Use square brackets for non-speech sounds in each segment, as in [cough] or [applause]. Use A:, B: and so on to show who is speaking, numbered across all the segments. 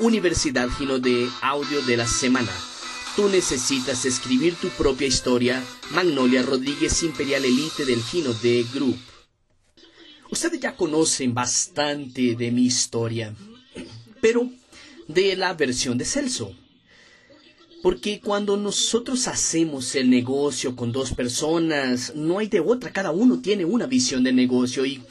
A: Universidad Gino de Audio de la Semana. Tú necesitas escribir tu propia historia. Magnolia Rodríguez, Imperial Elite del Gino de Group. Ustedes ya conocen bastante de mi historia, pero de la versión de Celso. Porque cuando nosotros hacemos el negocio con dos personas, no hay de otra, cada uno tiene una visión de negocio. ¿Y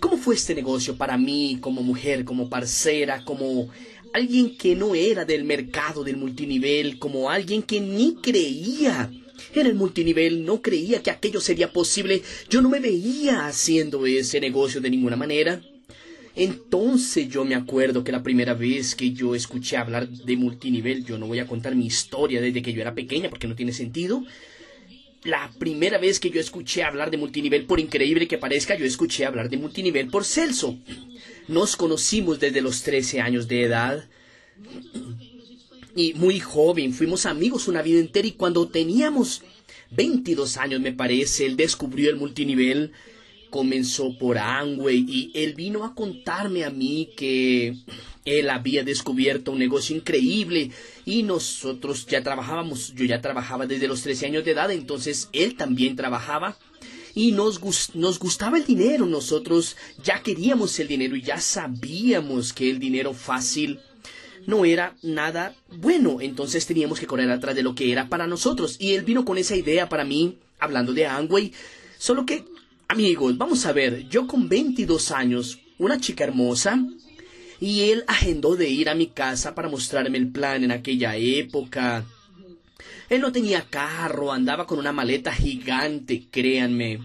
A: cómo fue este negocio para mí como mujer, como parcera, como alguien que no era del mercado del multinivel, como alguien que ni creía en el multinivel, no creía que aquello sería posible, yo no me veía haciendo ese negocio de ninguna manera. Entonces yo me acuerdo que la primera vez que yo escuché hablar de multinivel, yo no voy a contar mi historia desde que yo era pequeña porque no tiene sentido. La primera vez que yo escuché hablar de multinivel, por increíble que parezca, yo escuché hablar de multinivel por Celso. Nos conocimos desde los 13 años de edad. Y muy joven, fuimos amigos una vida entera y cuando teníamos 22 años me parece, él descubrió el multinivel, comenzó por Amway y él vino a contarme a mí que él había descubierto un negocio increíble y nosotros ya trabajábamos, yo ya trabajaba desde los 13 años de edad, entonces él también trabajaba y nos, nos gustaba el dinero. Nosotros ya queríamos el dinero y ya sabíamos que el dinero fácil no era nada bueno. Entonces teníamos que correr atrás de lo que era para nosotros. Y él vino con esa idea para mí, hablando de Angway. Solo que, amigos, vamos a ver, yo con 22 años, una chica hermosa, y él agendó de ir a mi casa para mostrarme el plan en aquella época. Él no tenía carro, andaba con una maleta gigante, créanme.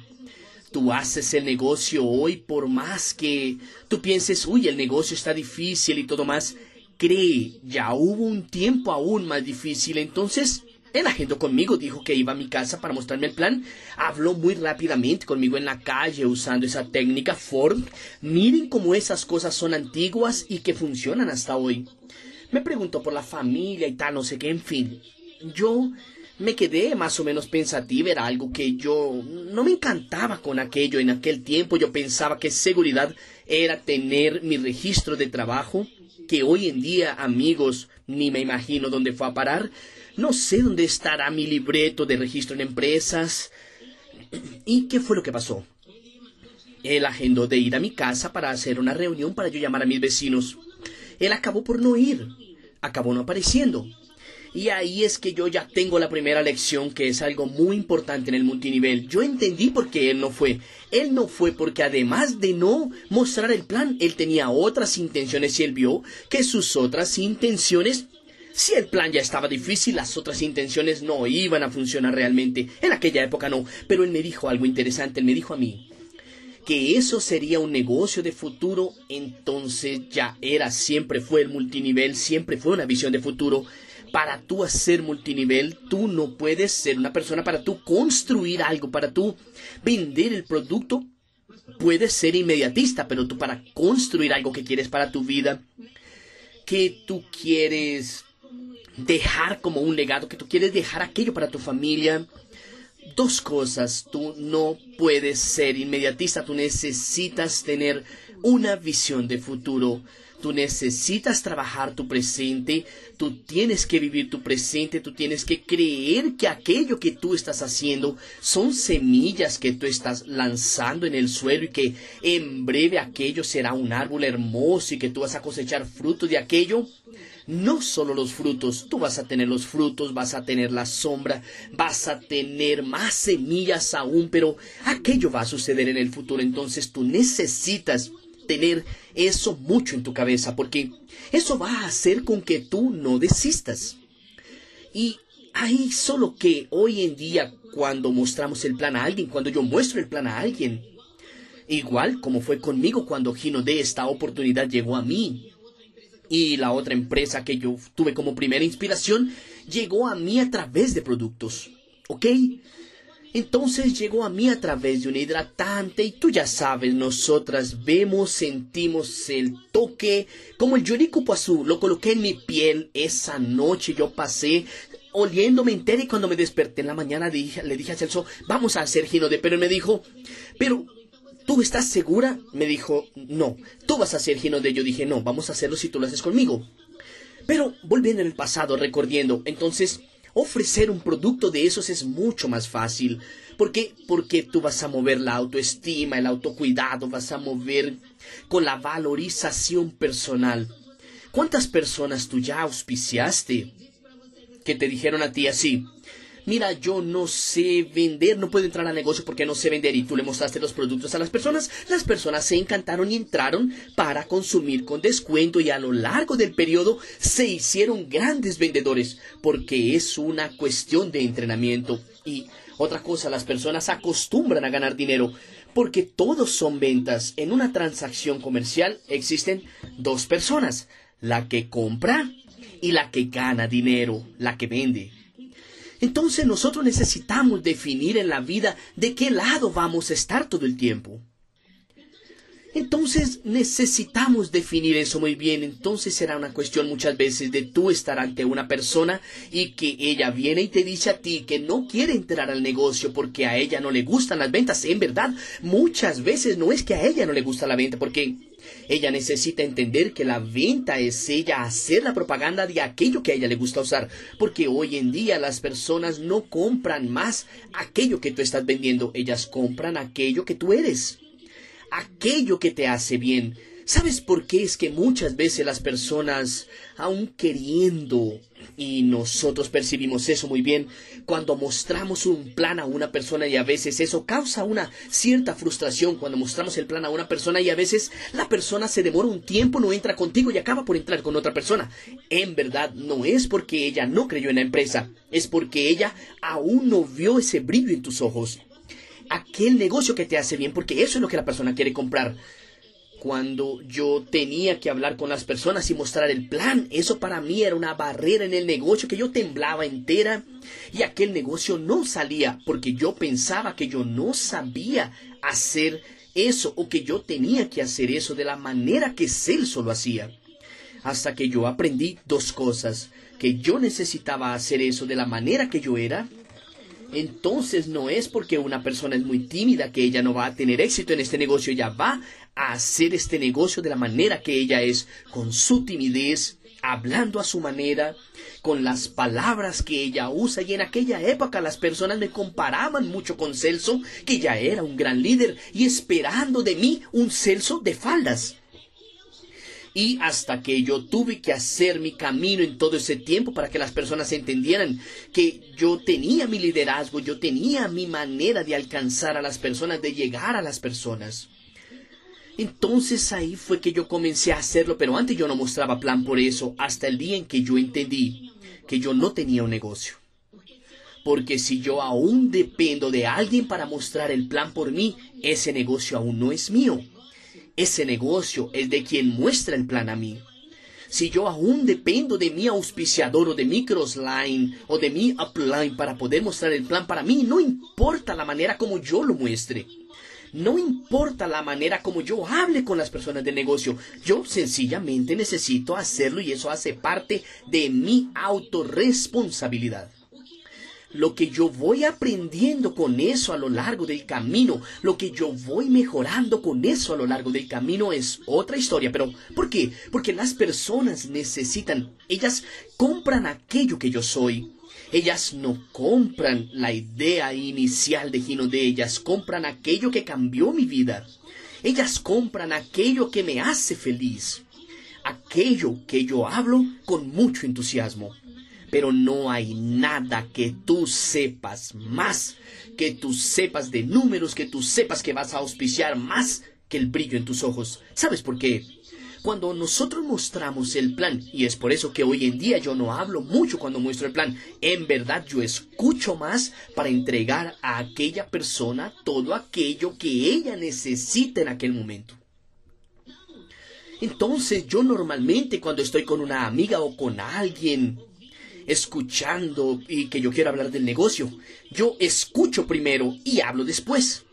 A: Tú haces el negocio hoy por más que tú pienses, uy, el negocio está difícil y todo más. Cree, ya hubo un tiempo aún más difícil. Entonces, él agendó conmigo, dijo que iba a mi casa para mostrarme el plan. Habló muy rápidamente conmigo en la calle usando esa técnica Ford. Miren cómo esas cosas son antiguas y que funcionan hasta hoy. Me preguntó por la familia y tal, no sé qué, en fin yo me quedé más o menos pensativa, era algo que yo no me encantaba con aquello en aquel tiempo, yo pensaba que seguridad era tener mi registro de trabajo, que hoy en día, amigos, ni me imagino dónde fue a parar, no sé dónde estará mi libreto de registro en empresas. [clears throat] ¿Y qué fue lo que pasó? Él agendó de ir a mi casa para hacer una reunión para yo llamar a mis vecinos. Él acabó por no ir, acabó no apareciendo. Y ahí es que yo ya tengo la primera lección que es algo muy importante en el multinivel. Yo entendí por qué él no fue. Él no fue porque además de no mostrar el plan, él tenía otras intenciones y él vio que sus otras intenciones si el plan ya estaba difícil, las otras intenciones no iban a funcionar realmente. En aquella época no. Pero él me dijo algo interesante. Él me dijo a mí que eso sería un negocio de futuro. Entonces ya era, siempre fue el multinivel, siempre fue una visión de futuro para tú hacer multinivel, tú no puedes ser una persona para tú construir algo, para tú vender el producto. Puedes ser inmediatista, pero tú para construir algo que quieres para tu vida, que tú quieres dejar como un legado, que tú quieres dejar aquello para tu familia. Dos cosas, tú no puedes ser inmediatista, tú necesitas tener una visión de futuro. Tú necesitas trabajar tu presente, tú tienes que vivir tu presente, tú tienes que creer que aquello que tú estás haciendo son semillas que tú estás lanzando en el suelo y que en breve aquello será un árbol hermoso y que tú vas a cosechar frutos de aquello. No solo los frutos, tú vas a tener los frutos, vas a tener la sombra, vas a tener más semillas aún, pero aquello va a suceder en el futuro. Entonces tú necesitas tener eso mucho en tu cabeza, porque eso va a hacer con que tú no desistas. Y hay solo que hoy en día, cuando mostramos el plan a alguien, cuando yo muestro el plan a alguien, igual como fue conmigo cuando Gino de esta oportunidad llegó a mí, y la otra empresa que yo tuve como primera inspiración llegó a mí a través de productos. ¿Ok? Entonces llegó a mí a través de un hidratante y tú ya sabes, nosotras vemos, sentimos el toque, como el Yurikupo azul, lo coloqué en mi piel esa noche, yo pasé oliéndome entera y cuando me desperté en la mañana le dije a Celso, vamos a hacer gino de pero me dijo, pero ¿tú estás segura? Me dijo, no, tú vas a hacer gino de yo dije, no, vamos a hacerlo si tú lo haces conmigo. Pero volviendo en el pasado, recordando, entonces ofrecer un producto de esos es mucho más fácil. ¿Por qué? Porque tú vas a mover la autoestima, el autocuidado, vas a mover con la valorización personal. ¿Cuántas personas tú ya auspiciaste que te dijeron a ti así? Mira, yo no sé vender, no puedo entrar al negocio porque no sé vender y tú le mostraste los productos a las personas, las personas se encantaron y entraron para consumir con descuento y a lo largo del periodo se hicieron grandes vendedores porque es una cuestión de entrenamiento y otra cosa, las personas acostumbran a ganar dinero porque todos son ventas. En una transacción comercial existen dos personas, la que compra y la que gana dinero, la que vende. Entonces nosotros necesitamos definir en la vida de qué lado vamos a estar todo el tiempo. Entonces necesitamos definir eso muy bien. Entonces será una cuestión muchas veces de tú estar ante una persona y que ella viene y te dice a ti que no quiere entrar al negocio porque a ella no le gustan las ventas. En verdad, muchas veces no es que a ella no le gusta la venta porque ella necesita entender que la venta es ella hacer la propaganda de aquello que a ella le gusta usar, porque hoy en día las personas no compran más aquello que tú estás vendiendo, ellas compran aquello que tú eres, aquello que te hace bien. ¿Sabes por qué es que muchas veces las personas, aun queriendo, y nosotros percibimos eso muy bien, cuando mostramos un plan a una persona y a veces eso causa una cierta frustración cuando mostramos el plan a una persona y a veces la persona se demora un tiempo, no entra contigo y acaba por entrar con otra persona. En verdad no es porque ella no creyó en la empresa, es porque ella aún no vio ese brillo en tus ojos. Aquel negocio que te hace bien, porque eso es lo que la persona quiere comprar cuando yo tenía que hablar con las personas y mostrar el plan. Eso para mí era una barrera en el negocio que yo temblaba entera y aquel negocio no salía porque yo pensaba que yo no sabía hacer eso o que yo tenía que hacer eso de la manera que Celso lo hacía. Hasta que yo aprendí dos cosas, que yo necesitaba hacer eso de la manera que yo era entonces no es porque una persona es muy tímida que ella no va a tener éxito en este negocio, ella va a hacer este negocio de la manera que ella es, con su timidez, hablando a su manera, con las palabras que ella usa. Y en aquella época las personas me comparaban mucho con Celso, que ya era un gran líder, y esperando de mí un Celso de faldas. Y hasta que yo tuve que hacer mi camino en todo ese tiempo para que las personas entendieran que yo tenía mi liderazgo, yo tenía mi manera de alcanzar a las personas, de llegar a las personas. Entonces ahí fue que yo comencé a hacerlo, pero antes yo no mostraba plan por eso, hasta el día en que yo entendí que yo no tenía un negocio. Porque si yo aún dependo de alguien para mostrar el plan por mí, ese negocio aún no es mío. Ese negocio es de quien muestra el plan a mí. Si yo aún dependo de mi auspiciador o de mi crossline o de mi upline para poder mostrar el plan para mí, no importa la manera como yo lo muestre. No importa la manera como yo hable con las personas del negocio. Yo sencillamente necesito hacerlo y eso hace parte de mi autorresponsabilidad lo que yo voy aprendiendo con eso a lo largo del camino, lo que yo voy mejorando con eso a lo largo del camino es otra historia. Pero, ¿por qué? Porque las personas necesitan, ellas compran aquello que yo soy. Ellas no compran la idea inicial de Gino de ellas, compran aquello que cambió mi vida. Ellas compran aquello que me hace feliz, aquello que yo hablo con mucho entusiasmo pero no hay nada que tú sepas más, que tú sepas de números, que tú sepas que vas a auspiciar más que el brillo en tus ojos. ¿Sabes por qué? Cuando nosotros mostramos el plan, y es por eso que hoy en día yo no hablo mucho cuando muestro el plan, en verdad yo escucho más para entregar a aquella persona todo aquello que ella necesita en aquel momento. Entonces yo normalmente cuando estoy con una amiga o con alguien escuchando y que yo quiero hablar del negocio. Yo escucho primero y hablo después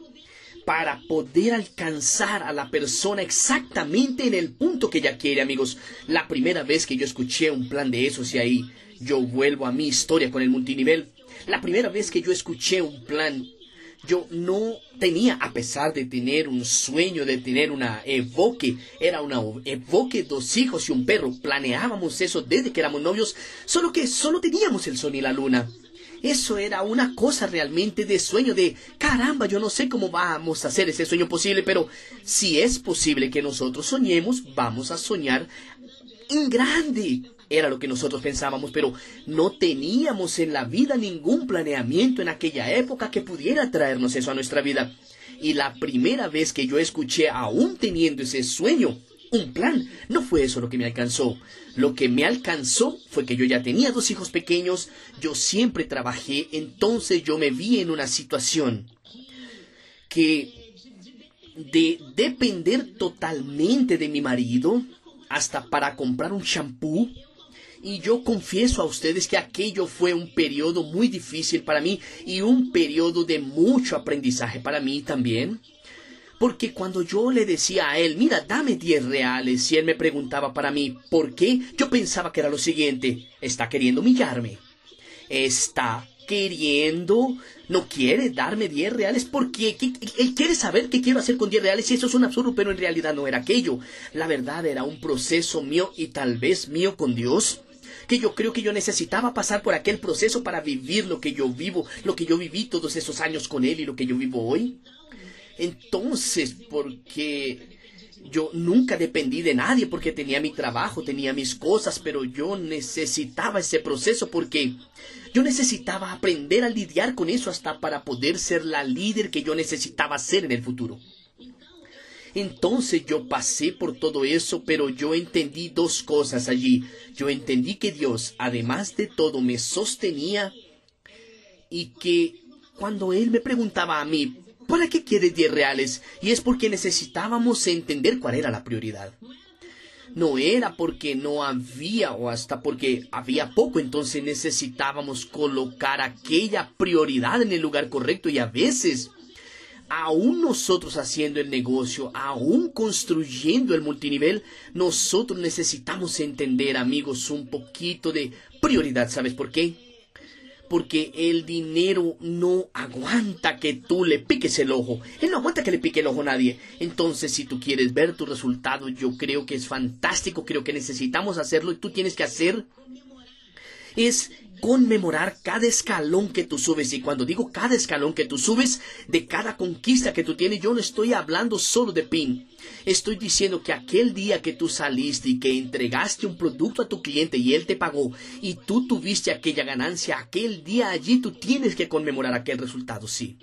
A: para poder alcanzar a la persona exactamente en el punto que ella quiere, amigos. La primera vez que yo escuché un plan de esos y ahí yo vuelvo a mi historia con el multinivel. La primera vez que yo escuché un plan, yo no tenía, a pesar de tener un sueño, de tener una evoque, era una evoque, dos hijos y un perro, planeábamos eso desde que éramos novios, solo que solo teníamos el sol y la luna. Eso era una cosa realmente de sueño, de caramba, yo no sé cómo vamos a hacer ese sueño posible, pero si es posible que nosotros soñemos, vamos a soñar en grande. Era lo que nosotros pensábamos, pero no teníamos en la vida ningún planeamiento en aquella época que pudiera traernos eso a nuestra vida. Y la primera vez que yo escuché, aún teniendo ese sueño, un plan, no fue eso lo que me alcanzó. Lo que me alcanzó fue que yo ya tenía dos hijos pequeños, yo siempre trabajé, entonces yo me vi en una situación que de depender totalmente de mi marido, hasta para comprar un champú, y yo confieso a ustedes que aquello fue un periodo muy difícil para mí y un periodo de mucho aprendizaje para mí también. Porque cuando yo le decía a él, mira, dame 10 reales, y él me preguntaba para mí, ¿por qué? Yo pensaba que era lo siguiente, está queriendo humillarme. Está queriendo, no quiere darme 10 reales porque él quiere saber qué quiero hacer con 10 reales y eso es un absurdo, pero en realidad no era aquello. La verdad era un proceso mío y tal vez mío con Dios que yo creo que yo necesitaba pasar por aquel proceso para vivir lo que yo vivo, lo que yo viví todos esos años con él y lo que yo vivo hoy. Entonces, porque yo nunca dependí de nadie porque tenía mi trabajo, tenía mis cosas, pero yo necesitaba ese proceso porque yo necesitaba aprender a lidiar con eso hasta para poder ser la líder que yo necesitaba ser en el futuro. Entonces yo pasé por todo eso, pero yo entendí dos cosas allí. Yo entendí que Dios, además de todo, me sostenía y que cuando Él me preguntaba a mí, ¿para qué quieres 10 reales? Y es porque necesitábamos entender cuál era la prioridad. No era porque no había o hasta porque había poco, entonces necesitábamos colocar aquella prioridad en el lugar correcto y a veces aún nosotros haciendo el negocio, aún construyendo el multinivel, nosotros necesitamos entender, amigos, un poquito de prioridad. ¿Sabes por qué? Porque el dinero no aguanta que tú le piques el ojo. Él no aguanta que le pique el ojo a nadie. Entonces, si tú quieres ver tu resultado, yo creo que es fantástico, creo que necesitamos hacerlo y tú tienes que hacer es conmemorar cada escalón que tú subes. Y cuando digo cada escalón que tú subes, de cada conquista que tú tienes, yo no estoy hablando solo de PIN. Estoy diciendo que aquel día que tú saliste y que entregaste un producto a tu cliente y él te pagó y tú tuviste aquella ganancia, aquel día allí tú tienes que conmemorar aquel resultado, sí.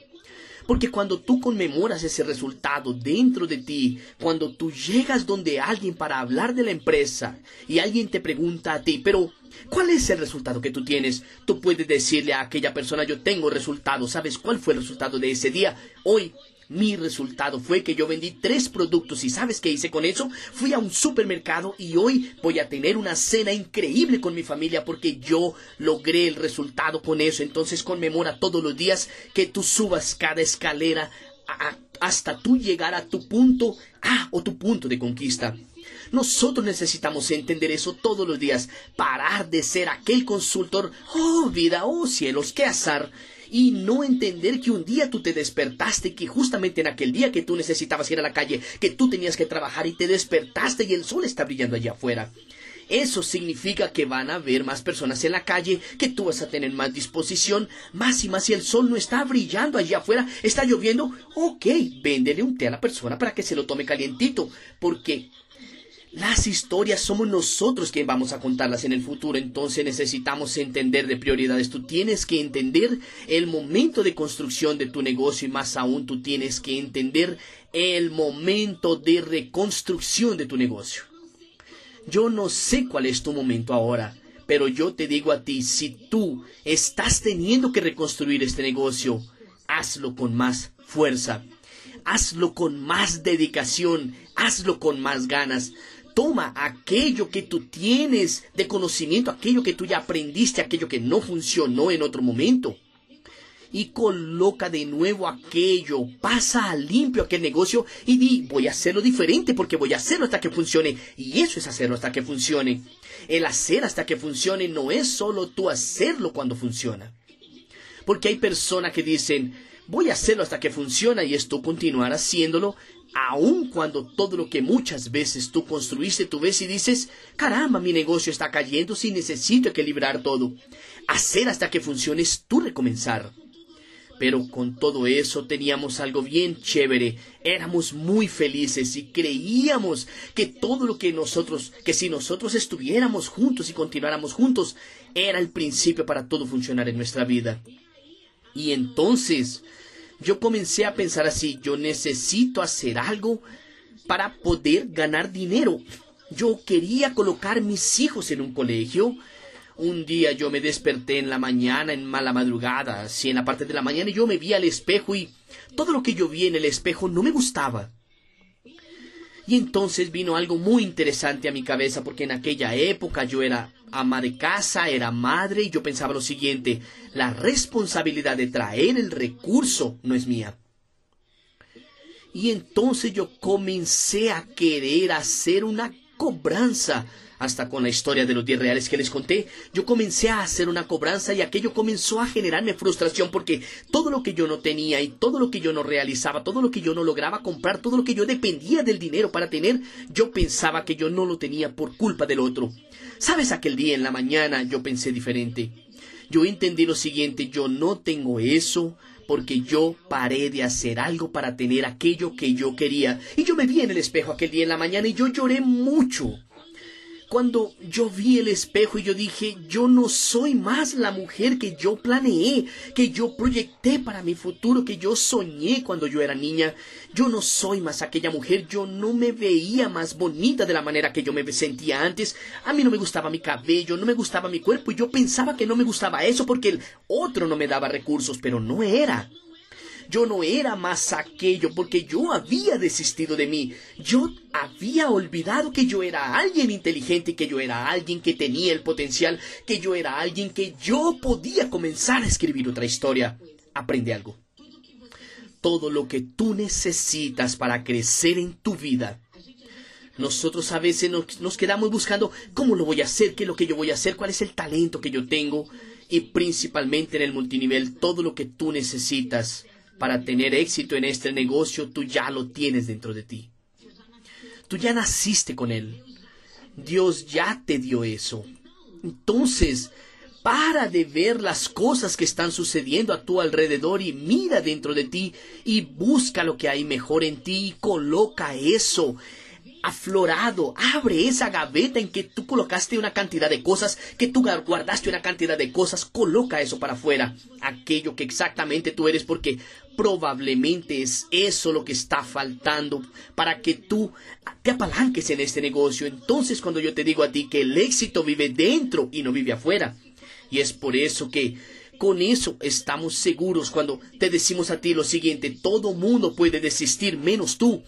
A: Porque cuando tú conmemoras ese resultado dentro de ti, cuando tú llegas donde alguien para hablar de la empresa y alguien te pregunta a ti, pero ¿Cuál es el resultado que tú tienes? Tú puedes decirle a aquella persona, yo tengo resultado. ¿Sabes cuál fue el resultado de ese día? Hoy mi resultado fue que yo vendí tres productos y ¿sabes qué hice con eso? Fui a un supermercado y hoy voy a tener una cena increíble con mi familia porque yo logré el resultado con eso. Entonces conmemora todos los días que tú subas cada escalera hasta tú llegar a tu punto A o tu punto de conquista. Nosotros necesitamos entender eso todos los días, parar de ser aquel consultor, oh vida, oh cielos, qué azar, y no entender que un día tú te despertaste, que justamente en aquel día que tú necesitabas ir a la calle, que tú tenías que trabajar y te despertaste y el sol está brillando allá afuera. Eso significa que van a haber más personas en la calle, que tú vas a tener más disposición, más y más si el sol no está brillando allá afuera, está lloviendo, ok, véndele un té a la persona para que se lo tome calientito, porque las historias somos nosotros quien vamos a contarlas en el futuro, entonces necesitamos entender de prioridades. Tú tienes que entender el momento de construcción de tu negocio y más aún tú tienes que entender el momento de reconstrucción de tu negocio. Yo no sé cuál es tu momento ahora, pero yo te digo a ti, si tú estás teniendo que reconstruir este negocio, hazlo con más fuerza, hazlo con más dedicación, hazlo con más ganas. Toma aquello que tú tienes de conocimiento, aquello que tú ya aprendiste, aquello que no funcionó en otro momento. Y coloca de nuevo aquello, pasa a limpio aquel negocio y di, voy a hacerlo diferente porque voy a hacerlo hasta que funcione. Y eso es hacerlo hasta que funcione. El hacer hasta que funcione no es solo tú hacerlo cuando funciona. Porque hay personas que dicen, voy a hacerlo hasta que funcione y es tú continuar haciéndolo, aun cuando todo lo que muchas veces tú construiste, tú ves y dices, caramba, mi negocio está cayendo, si necesito equilibrar todo. Hacer hasta que funcione es tú recomenzar. Pero con todo eso teníamos algo bien chévere, éramos muy felices y creíamos que todo lo que nosotros, que si nosotros estuviéramos juntos y continuáramos juntos, era el principio para todo funcionar en nuestra vida. Y entonces yo comencé a pensar así, yo necesito hacer algo para poder ganar dinero. Yo quería colocar mis hijos en un colegio, un día yo me desperté en la mañana, en mala madrugada, así en la parte de la mañana, y yo me vi al espejo y todo lo que yo vi en el espejo no me gustaba. Y entonces vino algo muy interesante a mi cabeza porque en aquella época yo era ama de casa, era madre y yo pensaba lo siguiente, la responsabilidad de traer el recurso no es mía. Y entonces yo comencé a querer hacer una cobranza hasta con la historia de los 10 reales que les conté, yo comencé a hacer una cobranza y aquello comenzó a generarme frustración porque todo lo que yo no tenía y todo lo que yo no realizaba, todo lo que yo no lograba comprar, todo lo que yo dependía del dinero para tener, yo pensaba que yo no lo tenía por culpa del otro. ¿Sabes? Aquel día en la mañana yo pensé diferente. Yo entendí lo siguiente, yo no tengo eso, porque yo paré de hacer algo para tener aquello que yo quería. Y yo me vi en el espejo aquel día en la mañana y yo lloré mucho cuando yo vi el espejo y yo dije, yo no soy más la mujer que yo planeé, que yo proyecté para mi futuro, que yo soñé cuando yo era niña. Yo no soy más aquella mujer, yo no me veía más bonita de la manera que yo me sentía antes. A mí no me gustaba mi cabello, no me gustaba mi cuerpo y yo pensaba que no me gustaba eso porque el otro no me daba recursos, pero no era. Yo no era más aquello porque yo había desistido de mí. Yo había olvidado que yo era alguien inteligente, que yo era alguien que tenía el potencial, que yo era alguien que yo podía comenzar a escribir otra historia. Aprende algo. Todo lo que tú necesitas para crecer en tu vida nosotros a veces nos, quedamos buscando cómo lo voy a hacer, qué es lo que yo voy a hacer, cuál es el talento que yo tengo y principalmente en el multinivel todo lo que tú necesitas para tener éxito en este negocio, tú ya lo tienes dentro de ti. Tú ya naciste con él. Dios ya te dio eso. Entonces, para de ver las cosas que están sucediendo a tu alrededor y mira dentro de ti y busca lo que hay mejor en ti y coloca eso aflorado. Abre esa gaveta en que tú colocaste una cantidad de cosas, que tú guardaste una cantidad de cosas, coloca eso para afuera. Aquello que exactamente tú eres, porque probablemente es eso lo que está faltando para que tú te apalanques en este negocio. Entonces cuando yo te digo a ti que el éxito vive dentro y no vive afuera, y es por eso que con eso estamos seguros cuando te decimos a ti lo siguiente, todo mundo puede desistir menos tú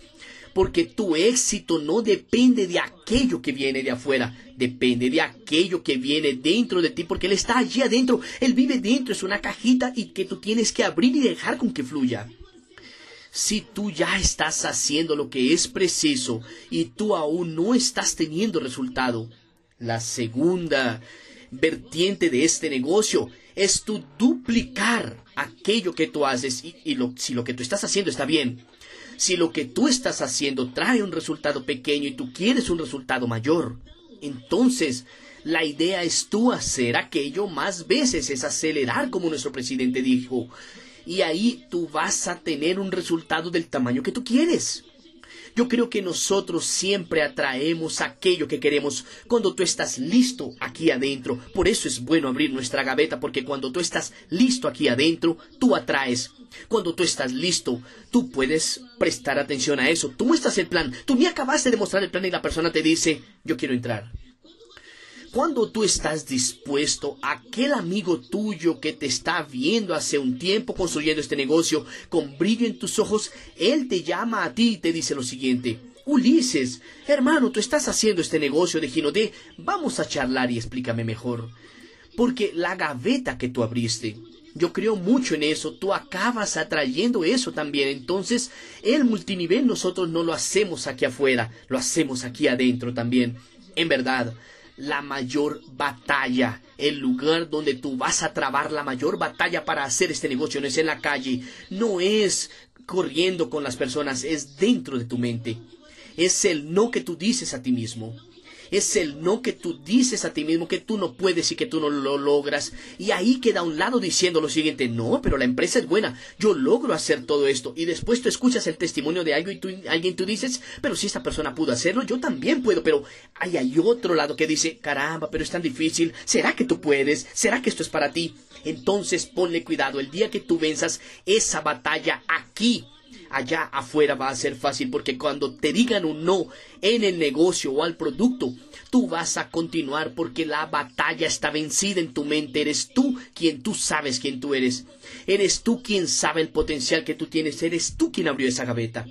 A: porque tu éxito no depende de aquello que viene de afuera, depende de aquello que viene dentro de ti, porque Él está allí adentro, Él vive dentro, es una cajita y que tú tienes que abrir y dejar con que fluya. Si tú ya estás haciendo lo que es preciso y tú aún no estás teniendo resultado, la segunda vertiente de este negocio es tu duplicar aquello que tú haces y, si lo que tú estás haciendo está bien, si lo que tú estás haciendo trae un resultado pequeño y tú quieres un resultado mayor, entonces la idea es tú hacer aquello más veces, es acelerar como nuestro presidente dijo. Y ahí tú vas a tener un resultado del tamaño que tú quieres. Yo creo que nosotros siempre atraemos aquello que queremos cuando tú estás listo aquí adentro. Por eso es bueno abrir nuestra gaveta, porque cuando tú estás listo aquí adentro, tú atraes. Cuando tú estás listo, tú puedes prestar atención a eso. Tú muestras el plan. Tú ni acabaste de mostrar el plan y la persona te dice, yo quiero entrar. Cuando tú estás dispuesto, aquel amigo tuyo que te está viendo hace un tiempo construyendo este negocio con brillo en tus ojos, él te llama a ti y te dice lo siguiente. Ulises, hermano, tú estás haciendo este negocio de Ginodé, vamos a charlar y explícame mejor. Porque la gaveta que tú abriste, yo creo mucho en eso, tú acabas atrayendo eso también. Entonces, el multinivel nosotros no lo hacemos aquí afuera, lo hacemos aquí adentro también. En verdad, la mayor batalla. El lugar donde tú vas a trabar la mayor batalla para hacer este negocio no es en la calle, no es corriendo con las personas, es dentro de tu mente. Es el no que tú dices a ti mismo es el no que tú dices a ti mismo que tú no puedes y que tú no lo logras. Y ahí queda a un lado diciendo lo siguiente, no, pero la empresa es buena, yo logro hacer todo esto. Y después tú escuchas el testimonio de algo y tú, alguien tú dices, pero si esta persona pudo hacerlo, yo también puedo. Pero hay otro lado que dice, caramba, pero es tan difícil, ¿será que tú puedes? ¿Será que esto es para ti? Entonces ponle cuidado, el día que tú venzas esa batalla aquí allá afuera va a ser fácil porque cuando te digan un no en el negocio o al producto, tú vas a continuar porque la batalla está vencida en tu mente. Eres tú quien tú sabes quién tú eres. Eres tú quien sabe el potencial que tú tienes. Eres tú quien abrió esa gaveta.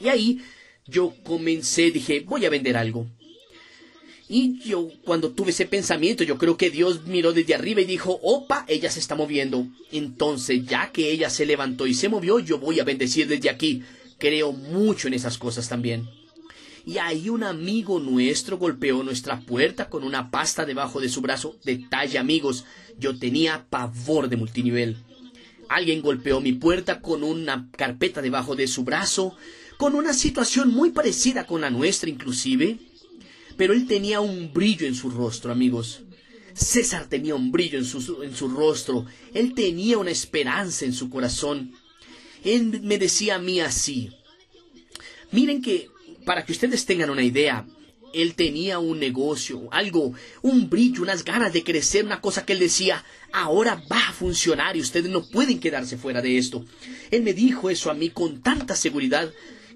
A: Y ahí yo comencé, dije, voy a vender algo. Y yo, cuando tuve ese pensamiento, yo creo que Dios miró desde arriba y dijo, opa, ella se está moviendo. Entonces, ya que ella se levantó y se movió, yo voy a bendecir desde aquí. Creo mucho en esas cosas también. Y ahí un amigo nuestro golpeó nuestra puerta con una pasta debajo de su brazo. Detalle, amigos, yo tenía pavor de multinivel. Alguien golpeó mi puerta con una carpeta debajo de su brazo, con una situación muy parecida con la nuestra inclusive pero él tenía un brillo en su rostro, amigos. César tenía un brillo en su, en su rostro, él tenía una esperanza en su corazón. Él me decía a mí así. Miren que, para que ustedes tengan una idea, él tenía un negocio, algo, un brillo, unas ganas de crecer, una cosa que él decía, ahora va a funcionar y ustedes no pueden quedarse fuera de esto. Él me dijo eso a mí con tanta seguridad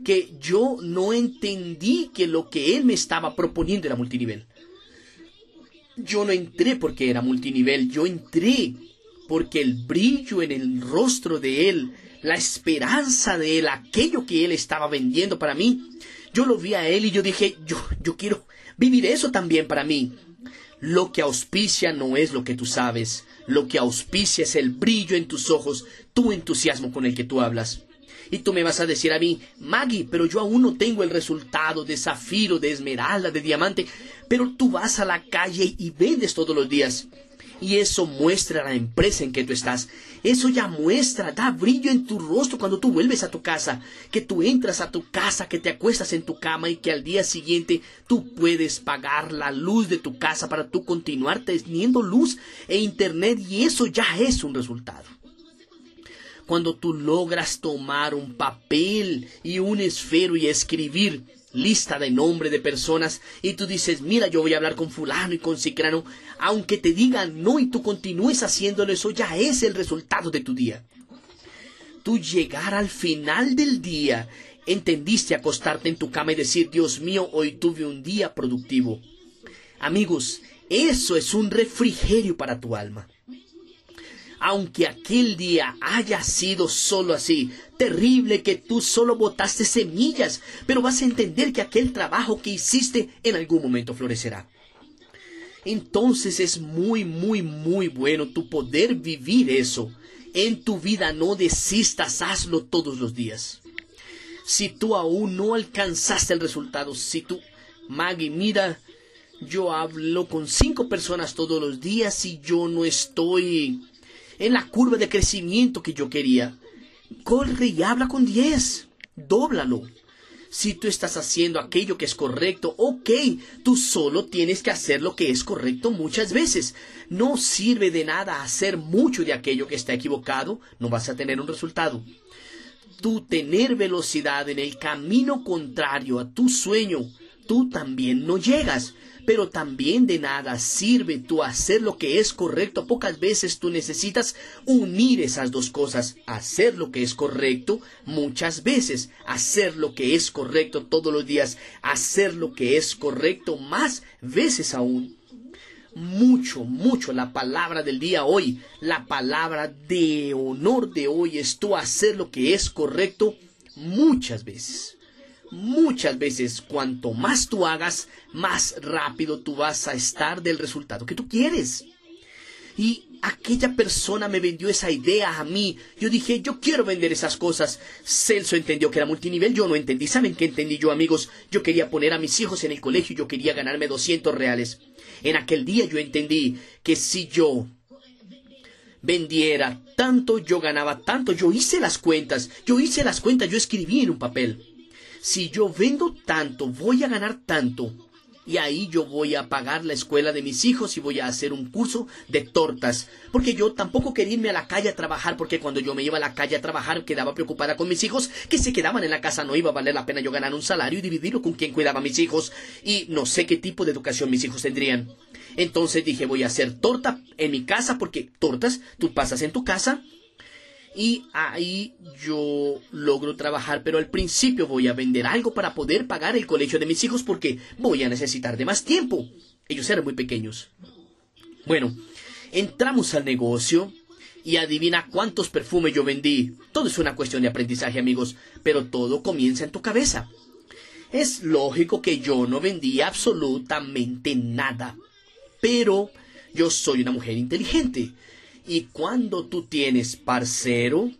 A: que yo no entendí que lo que él me estaba proponiendo era multinivel. Yo no entré porque era multinivel, yo entré porque el brillo en el rostro de él, la esperanza de él, aquello que él estaba vendiendo para mí, yo lo vi a él y yo dije, yo, yo quiero vivir eso también para mí. Lo que auspicia no es lo que tú sabes, lo que auspicia es el brillo en tus ojos, tu entusiasmo con el que tú hablas. Y tú me vas a decir a mí, Maggie, pero yo aún no tengo el resultado de zafiro, de esmeralda, de diamante, pero tú vas a la calle y vendes todos los días. Y eso muestra la empresa en que tú estás. Eso ya muestra, da brillo en tu rostro cuando tú vuelves a tu casa. Que tú entras a tu casa, que te acuestas en tu cama y que al día siguiente tú puedes pagar la luz de tu casa para tú continuar teniendo luz e internet y eso ya es un resultado cuando tú logras tomar un papel y un esfero y escribir lista de nombre de personas y tú dices, mira, yo voy a hablar con fulano y con cicrano, aunque te digan no y tú continúes haciéndolo, eso ya es el resultado de tu día. Tú llegar al final del día, entendiste acostarte en tu cama y decir, Dios mío, hoy tuve un día productivo. Amigos, eso es un refrigerio para tu alma aunque aquel día haya sido solo así, terrible que tú solo botaste semillas, pero vas a entender que aquel trabajo que hiciste en algún momento florecerá. Entonces es muy, muy, muy bueno tu poder vivir eso. En tu vida no desistas, hazlo todos los días. Si tú aún no alcanzaste el resultado, si tú, Maggie, mira, yo hablo con cinco personas todos los días y yo no estoy en la curva de crecimiento que yo quería. Corre y habla con diez. Dóblalo. Si tú estás haciendo aquello que es correcto, ok, tú solo tienes que hacer lo que es correcto muchas veces. No sirve de nada hacer mucho de aquello que está equivocado, no vas a tener un resultado. Tú tener velocidad en el camino contrario a tu sueño, tú también no llegas pero también de nada sirve tú hacer lo que es correcto. Pocas veces tú necesitas unir esas dos cosas, hacer lo que es correcto muchas veces, hacer lo que es correcto todos los días, hacer lo que es correcto más veces aún. Mucho, mucho la palabra del día hoy, la palabra de honor de hoy es tú hacer lo que es correcto muchas veces. Muchas veces, cuanto más tú hagas, más rápido tú vas a estar del resultado que tú quieres. Y aquella persona me vendió esa idea a mí. Yo dije, yo quiero vender esas cosas. Celso entendió que era multinivel, yo no entendí. ¿Saben qué entendí yo, amigos? Yo quería poner a mis hijos en el colegio y yo quería ganarme 200 reales. En aquel día yo entendí que si yo vendiera tanto, yo ganaba tanto. Yo hice las cuentas, yo hice las cuentas, yo escribí en un papel. Si yo vendo tanto, voy a ganar tanto y ahí yo voy a pagar la escuela de mis hijos y voy a hacer un curso de tortas. Porque yo tampoco quería irme a la calle a trabajar, porque cuando yo me iba a la calle a trabajar quedaba preocupada con mis hijos, que se quedaban en la casa, no iba a valer la pena yo ganar un salario y dividirlo con quien cuidaba a mis hijos, y no sé qué tipo de educación mis hijos tendrían. Entonces dije, voy a hacer torta en mi casa, porque tortas tú pasas en tu casa y ahí yo logro trabajar, pero al principio voy a vender algo para poder pagar el colegio de mis hijos porque voy a necesitar de más tiempo. Ellos eran muy pequeños. Bueno, entramos al negocio y adivina cuántos perfumes yo vendí. Todo es una cuestión de aprendizaje, amigos, pero todo comienza en tu cabeza. Es lógico que yo no vendí absolutamente nada, pero yo soy una mujer inteligente y cuando tú tienes parcero,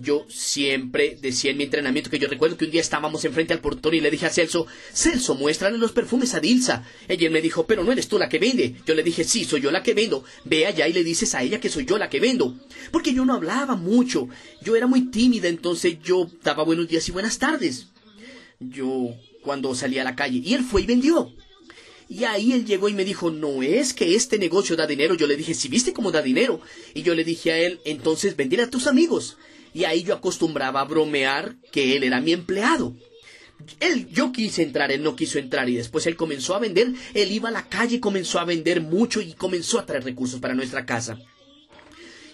A: yo siempre decía en mi entrenamiento que yo recuerdo que un día estábamos enfrente al portón y le dije a Celso, Celso, muéstrale los perfumes a Dilsa. Ella me dijo, pero no eres tú la que vende. Yo le dije, sí, soy yo la que vendo. Ve allá y le dices a ella que soy yo la que vendo. Porque yo no hablaba mucho. Yo era muy tímida, entonces yo daba buenos días y buenas tardes. Yo cuando salía a la calle. Y él fue y vendió. Y ahí él llegó y me dijo, no es que este negocio da dinero. Yo le dije, si viste cómo da dinero. Y yo le dije a él, entonces vendile a tus amigos. Y ahí yo acostumbraba a bromear que él era mi empleado. Él, yo quise entrar, él no quiso entrar y después él comenzó a vender, él iba a la calle, comenzó a vender mucho y comenzó a traer recursos para nuestra casa.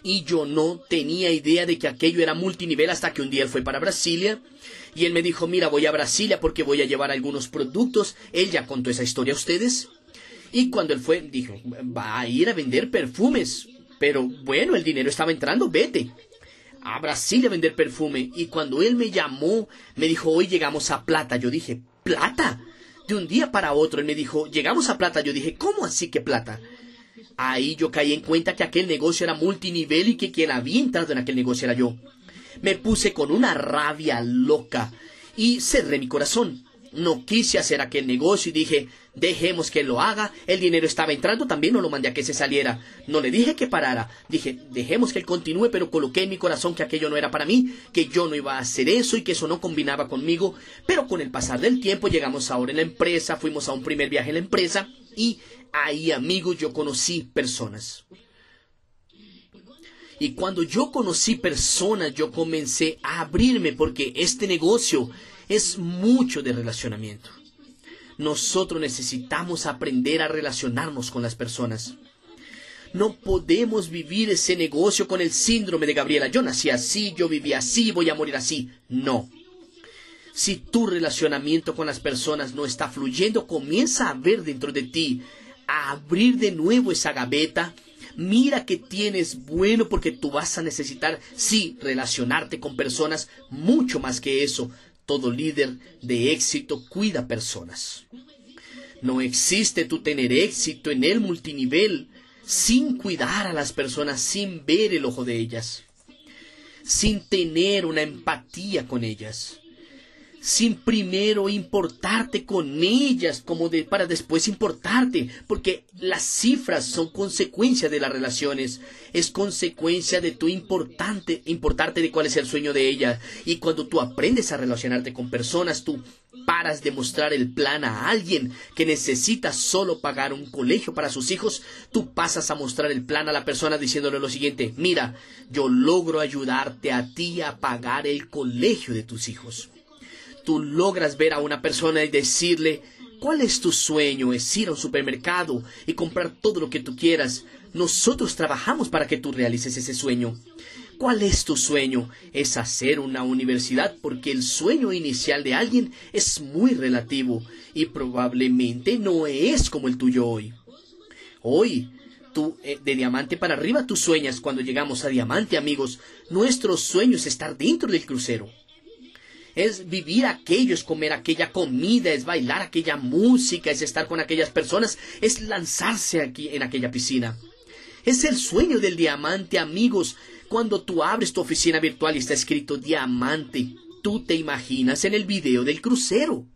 A: Y yo no tenía idea de que aquello era multinivel hasta que un día él fue para Brasilia y él me dijo, mira, voy a Brasilia porque voy a llevar algunos productos. Él ya contó esa historia a ustedes. Y cuando él fue, dijo, va a ir a vender perfumes. Pero bueno, el dinero estaba entrando, vete. A Brasilia a vender perfume. Y cuando él me llamó, me dijo, hoy llegamos a Plata. Yo dije, ¿Plata? De un día para otro, él me dijo, llegamos a Plata. Yo dije, ¿cómo así que Plata? Ahí yo caí en cuenta que aquel negocio era multinivel y que quien había entrado en aquel negocio era yo me puse con una rabia loca y cerré mi corazón. No quise hacer aquel negocio y dije, dejemos que lo haga. El dinero estaba entrando, también no lo mandé a que se saliera. No le dije que parara. Dije, dejemos que él continúe, pero coloqué en mi corazón que aquello no era para mí, que yo no iba a hacer eso y que eso no combinaba conmigo. Pero con el pasar del tiempo llegamos ahora en la empresa, fuimos a un primer viaje en la empresa y ahí, amigos, yo conocí personas. Y cuando yo conocí personas, yo comencé a abrirme porque este negocio es mucho de relacionamiento. Nosotros necesitamos aprender a relacionarnos con las personas. No podemos vivir ese negocio con el síndrome de Gabriela. Yo nací así, yo viví así, voy a morir así. No. Si tu relacionamiento con las personas no está fluyendo, comienza a ver dentro de ti, a abrir de nuevo esa gaveta Mira que tienes bueno porque tú vas a necesitar, sí, relacionarte con personas mucho más que eso. Todo líder de éxito cuida personas. No existe tú tener éxito en el multinivel sin cuidar a las personas, sin ver el ojo de ellas, sin tener una empatía con ellas sin primero importarte con ellas como de, para después importarte, porque las cifras son consecuencia de las relaciones, es consecuencia de tu importante, importarte de cuál es el sueño de ella. Y cuando tú aprendes a relacionarte con personas, tú paras de mostrar el plan a alguien que necesita solo pagar un colegio para sus hijos, tú pasas a mostrar el plan a la persona diciéndole lo siguiente, mira, yo logro ayudarte a ti a pagar el colegio de tus hijos tú logras ver a una persona y decirle, ¿cuál es tu sueño? Es ir a un supermercado y comprar todo lo que tú quieras. Nosotros trabajamos para que tú realices ese sueño. ¿Cuál es tu sueño? Es hacer una universidad porque el sueño inicial de alguien es muy relativo y probablemente no es como el tuyo hoy. Hoy, tú eh, de diamante para arriba tú sueñas cuando llegamos a diamante, amigos. Nuestro sueño es estar dentro del crucero es vivir aquello, es comer aquella comida, es bailar aquella música, es estar con aquellas personas, es lanzarse aquí en aquella piscina. Es el sueño del diamante, amigos. Cuando tú abres tu oficina virtual y está escrito diamante, tú te imaginas en el video del crucero.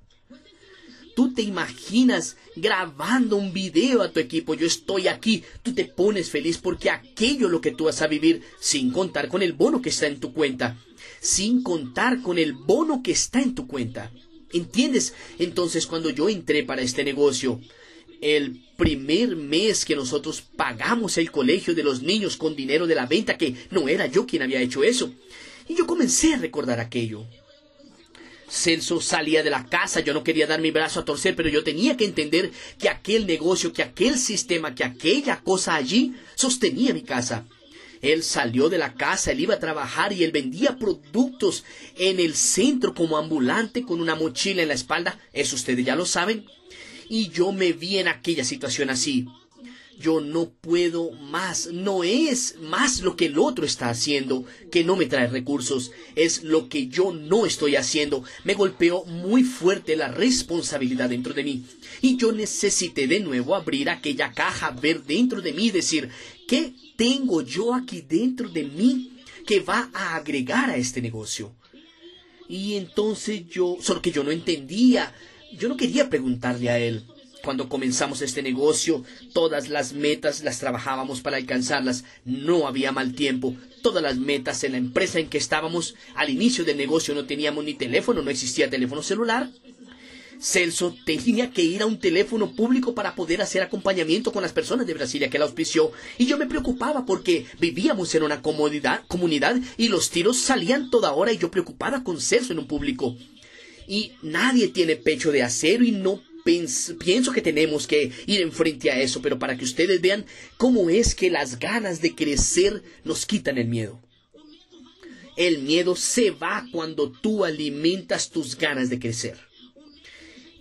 A: Tú te imaginas grabando un video a tu equipo. Yo estoy aquí. Tú te pones feliz porque aquello es lo que tú vas a vivir sin contar con el bono que está en tu cuenta. Sin contar con el bono que está en tu cuenta. ¿Entiendes? Entonces cuando yo entré para este negocio, el primer mes que nosotros pagamos el colegio de los niños con dinero de la venta, que no era yo quien había hecho eso. Y yo comencé a recordar aquello. Celso salía de la casa, yo no quería dar mi brazo a torcer, pero yo tenía que entender que aquel negocio, que aquel sistema, que aquella cosa allí sostenía mi casa. Él salió de la casa, él iba a trabajar y él vendía productos en el centro como ambulante con una mochila en la espalda. Eso ustedes ya lo saben. Y yo me vi en aquella situación así. Yo no puedo más. No es más lo que el otro está haciendo que no me trae recursos. Es lo que yo no estoy haciendo. Me golpeó muy fuerte la responsabilidad dentro de mí. Y yo necesité de nuevo abrir aquella caja, ver dentro de mí decir, ¿qué tengo yo aquí dentro de mí que va a agregar a este negocio? Y entonces yo, solo que yo no entendía, yo no quería preguntarle a él. Cuando comenzamos este negocio, todas las metas las trabajábamos para alcanzarlas. No había mal tiempo. Todas las metas en la empresa en que estábamos, al inicio del negocio no teníamos ni teléfono, no existía teléfono celular. Celso tenía que ir a un teléfono público para poder hacer acompañamiento con las personas de Brasilia que la auspició. Y yo me preocupaba porque vivíamos en una comunidad y los tiros salían toda hora y yo preocupada con Celso en un público. Y nadie tiene pecho de acero y no pienso que tenemos que ir enfrente a eso, pero para que ustedes vean cómo es que las ganas de crecer nos quitan el miedo. El miedo se va cuando tú alimentas tus ganas de crecer.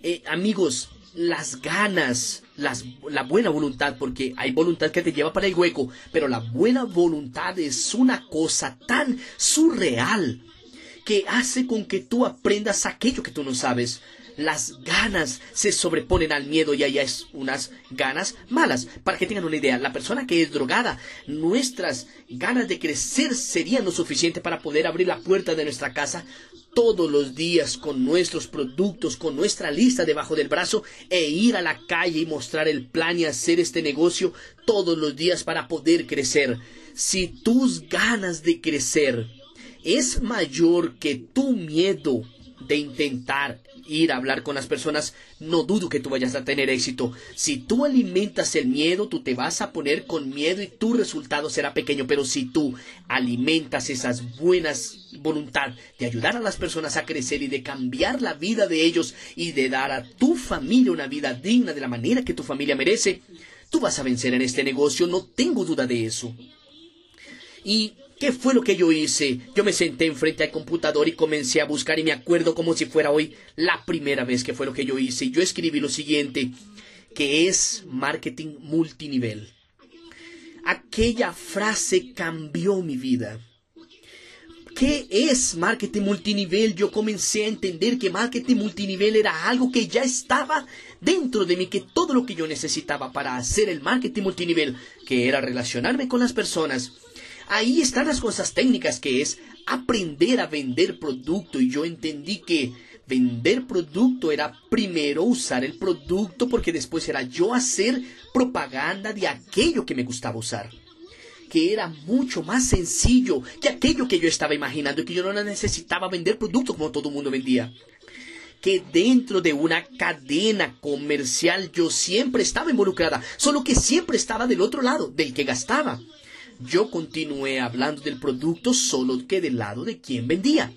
A: Eh, amigos, las ganas, las, la buena voluntad, porque hay voluntad que te lleva para el hueco, pero la buena voluntad es una cosa tan surreal que hace con que tú aprendas aquello que tú no sabes las ganas se sobreponen al miedo y allá es unas ganas malas. Para que tengan una idea, la persona que es drogada, nuestras ganas de crecer serían lo suficiente para poder abrir la puerta de nuestra casa todos los días con nuestros productos, con nuestra lista debajo del brazo e ir a la calle y mostrar el plan y hacer este negocio todos los días para poder crecer. Si tus ganas de crecer es mayor que tu miedo de intentar ir a hablar con las personas, no dudo que tú vayas a tener éxito. Si tú alimentas el miedo, tú te vas a poner con miedo y tu resultado será pequeño. Pero si tú alimentas esas buenas voluntad de ayudar a las personas a crecer y de cambiar la vida de ellos y de dar a tu familia una vida digna de la manera que tu familia merece, tú vas a vencer en este negocio, no tengo duda de eso. Y ¿Qué fue lo que yo hice? Yo me senté enfrente al computador y comencé a buscar y me acuerdo como si fuera hoy la primera vez que fue lo que yo hice. Y yo escribí lo siguiente, que es marketing multinivel. Aquella frase cambió mi vida. ¿Qué es marketing multinivel? Yo comencé a entender que marketing multinivel era algo que ya estaba dentro de mí, que todo lo que yo necesitaba para hacer el marketing multinivel, que era relacionarme con las personas, Ahí están las cosas técnicas que es aprender a vender producto y yo entendí que vender producto era primero usar el producto porque después era yo hacer propaganda de aquello que me gustaba usar que era mucho más sencillo que aquello que yo estaba imaginando y que yo no necesitaba vender producto como todo el mundo vendía. Que dentro de una cadena comercial yo siempre estaba involucrada, solo que siempre estaba del otro lado, del que gastaba yo continué hablando del producto solo que del lado de quien vendía.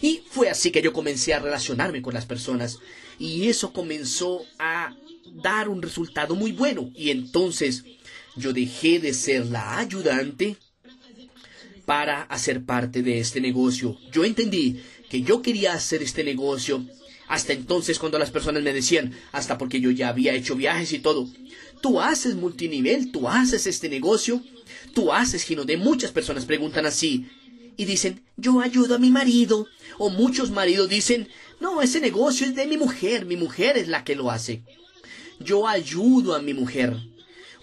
A: Y fue así que yo comencé a relacionarme con las personas y eso comenzó a dar un resultado muy bueno. Y entonces yo dejé de ser la ayudante para hacer parte de este negocio. Yo entendí que yo quería hacer este negocio hasta entonces cuando las personas me decían, hasta porque yo ya había hecho viajes y todo, tú haces multinivel, tú haces este negocio, tú haces, Gino, de muchas personas preguntan así y dicen, yo ayudo a mi marido. O muchos maridos dicen, no, ese negocio es de mi mujer, mi mujer es la que lo hace. Yo ayudo a mi mujer.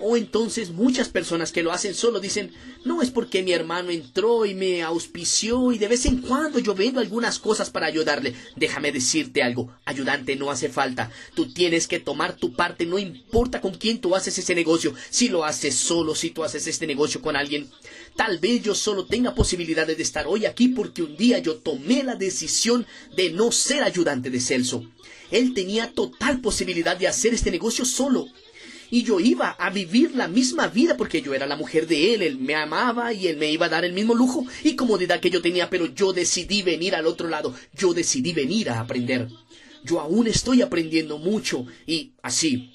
A: O entonces muchas personas que lo hacen solo dicen, no es porque mi hermano entró y me auspició y de vez en cuando yo vendo algunas cosas para ayudarle. Déjame decirte algo, ayudante no hace falta. Tú tienes que tomar tu parte, no importa con quién tú haces ese negocio, si lo haces solo, si tú haces este negocio con alguien. Tal vez yo solo tenga posibilidades de estar hoy aquí porque un día yo tomé la decisión de no ser ayudante de Celso. Él tenía total posibilidad de hacer este negocio solo y yo iba a vivir la misma vida porque yo era la mujer de él, él me amaba y él me iba a dar el mismo lujo y comodidad que yo tenía, pero yo decidí venir al otro lado, yo decidí venir a aprender. Yo aún estoy aprendiendo mucho y así,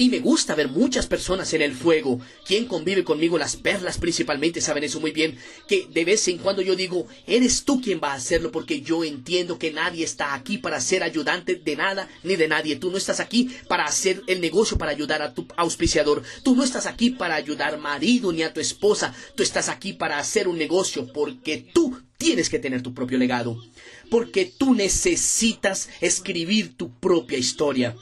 A: y me gusta ver muchas personas en el fuego. Quien convive conmigo, las perlas principalmente, saben eso muy bien. Que de vez en cuando yo digo, eres tú quien va a hacerlo porque yo entiendo que nadie está aquí para ser ayudante de nada ni de nadie. Tú no estás aquí para hacer el negocio, para ayudar a tu auspiciador. Tú no estás aquí para ayudar marido ni a tu esposa. Tú estás aquí para hacer un negocio porque tú tienes que tener tu propio legado. Porque tú necesitas escribir tu propia historia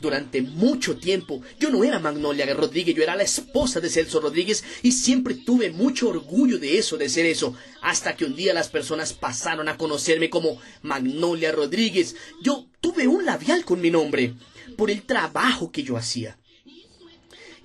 A: durante mucho tiempo. Yo no era Magnolia Rodríguez, yo era la esposa de Celso Rodríguez y siempre tuve mucho orgullo de eso, de ser eso, hasta que un día las personas pasaron a conocerme como Magnolia Rodríguez. Yo tuve un labial con mi nombre por el trabajo que yo hacía.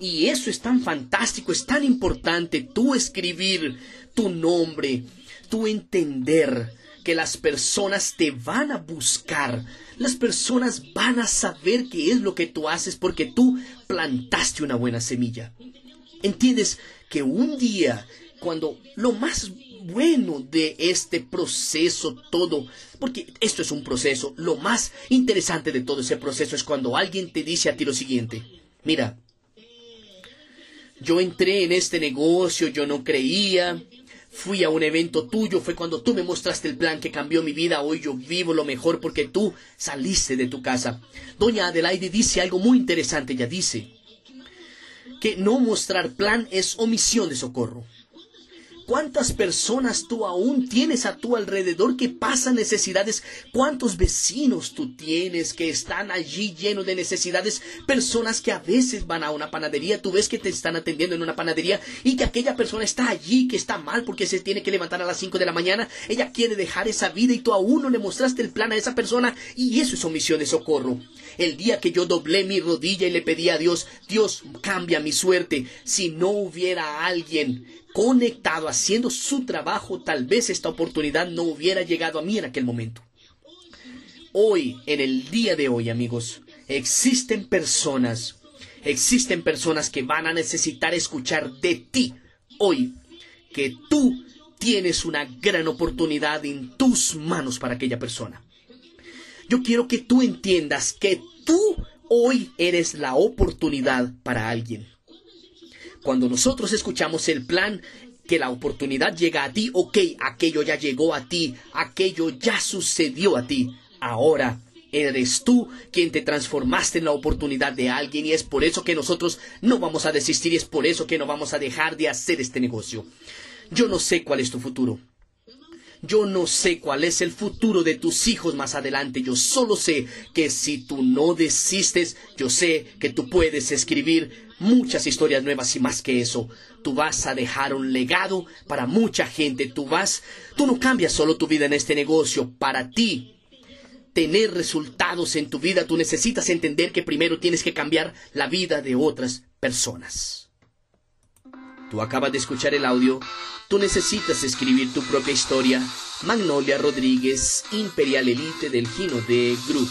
A: Y eso es tan fantástico, es tan importante, tú escribir tu nombre, tú entender que las personas te van a buscar, las personas van a saber qué es lo que tú haces porque tú plantaste una buena semilla. ¿Entiendes? Que un día, cuando lo más bueno de este proceso todo, porque esto es un proceso, lo más interesante de todo ese proceso es cuando alguien te dice a ti lo siguiente, mira, yo entré en este negocio, yo no creía, Fui a un evento tuyo, fue cuando tú me mostraste el plan que cambió mi vida. Hoy yo vivo lo mejor porque tú saliste de tu casa. Doña Adelaide dice algo muy interesante. Ella dice que no mostrar plan es omisión de socorro. ¿Cuántas personas tú aún tienes a tu alrededor que pasan necesidades? ¿Cuántos vecinos tú tienes que están allí llenos de necesidades? Personas que a veces van a una panadería, tú ves que te están atendiendo en una panadería y que aquella persona está allí, que está mal porque se tiene que levantar a las 5 de la mañana. Ella quiere dejar esa vida y tú aún no le mostraste el plan a esa persona y eso es omisión de socorro. El día que yo doblé mi rodilla y le pedí a Dios, Dios cambia mi suerte. Si no hubiera alguien conectado, haciendo su trabajo, tal vez esta oportunidad no hubiera llegado a mí en aquel momento. Hoy, en el día de hoy, amigos, existen personas, existen personas que van a necesitar escuchar de ti hoy que tú tienes una gran oportunidad en tus manos para aquella persona. Yo quiero que tú entiendas que tú hoy eres la oportunidad para alguien. Cuando nosotros escuchamos el plan, que la oportunidad llega a ti, ok, aquello ya llegó a ti, aquello ya sucedió a ti. Ahora eres tú quien te transformaste en la oportunidad de alguien y es por eso que nosotros no vamos a desistir y es por eso que no vamos a dejar de hacer este negocio. Yo no sé cuál es tu futuro. Yo no sé cuál es el futuro de tus hijos más adelante. Yo solo sé que si tú no desistes, yo sé que tú puedes escribir muchas historias nuevas y más que eso. Tú vas a dejar un legado para mucha gente. Tú vas, tú no cambias solo tu vida en este negocio. Para ti, tener resultados en tu vida, tú necesitas entender que primero tienes que cambiar la vida de otras personas. Tú acabas de escuchar el audio Tú necesitas escribir tu propia historia. Magnolia Rodríguez, Imperial Elite del Gino de Group.